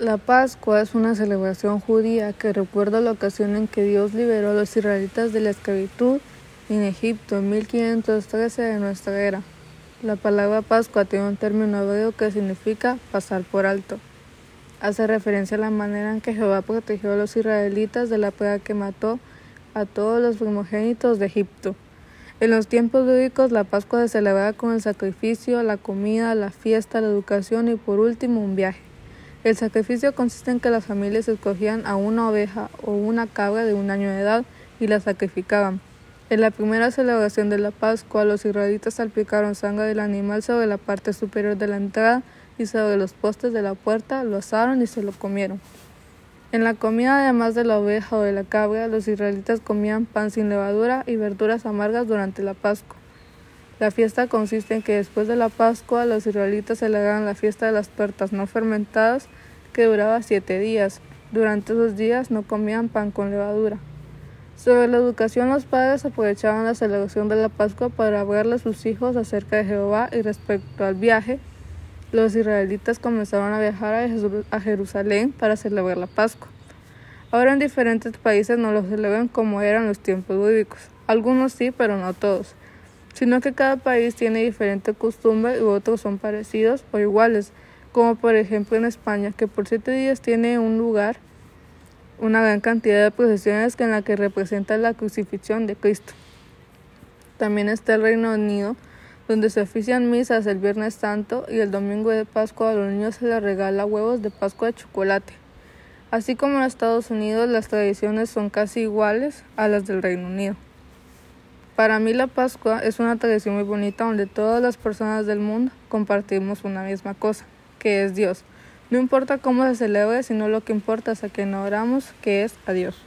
La Pascua es una celebración judía que recuerda la ocasión en que Dios liberó a los israelitas de la esclavitud en Egipto en 1513 de nuestra era. La palabra Pascua tiene un término hebreo que significa pasar por alto. Hace referencia a la manera en que Jehová protegió a los israelitas de la plaga que mató a todos los primogénitos de Egipto. En los tiempos bíblicos la Pascua se celebraba con el sacrificio, la comida, la fiesta, la educación y por último un viaje. El sacrificio consiste en que las familias escogían a una oveja o una cabra de un año de edad y la sacrificaban. En la primera celebración de la Pascua, los israelitas salpicaron sangre del animal sobre la parte superior de la entrada y sobre los postes de la puerta, lo asaron y se lo comieron. En la comida, además de la oveja o de la cabra, los israelitas comían pan sin levadura y verduras amargas durante la Pascua. La fiesta consiste en que después de la Pascua los israelitas celebraban la fiesta de las tortas no fermentadas que duraba siete días. Durante esos días no comían pan con levadura. Sobre la educación, los padres aprovechaban la celebración de la Pascua para hablarle a sus hijos acerca de Jehová y respecto al viaje. Los israelitas comenzaron a viajar a Jerusalén para celebrar la Pascua. Ahora en diferentes países no lo celebran como eran los tiempos bíblicos. Algunos sí, pero no todos sino que cada país tiene diferente costumbre y otros son parecidos o iguales, como por ejemplo en España, que por siete días tiene un lugar una gran cantidad de procesiones en la que representa la crucifixión de Cristo. También está el Reino Unido, donde se ofician misas el Viernes Santo y el domingo de Pascua a los niños se les regala huevos de Pascua de chocolate. Así como en Estados Unidos las tradiciones son casi iguales a las del Reino Unido. Para mí la Pascua es una tradición muy bonita donde todas las personas del mundo compartimos una misma cosa, que es Dios. No importa cómo se celebre, sino lo que importa es a quien oramos, que es a Dios.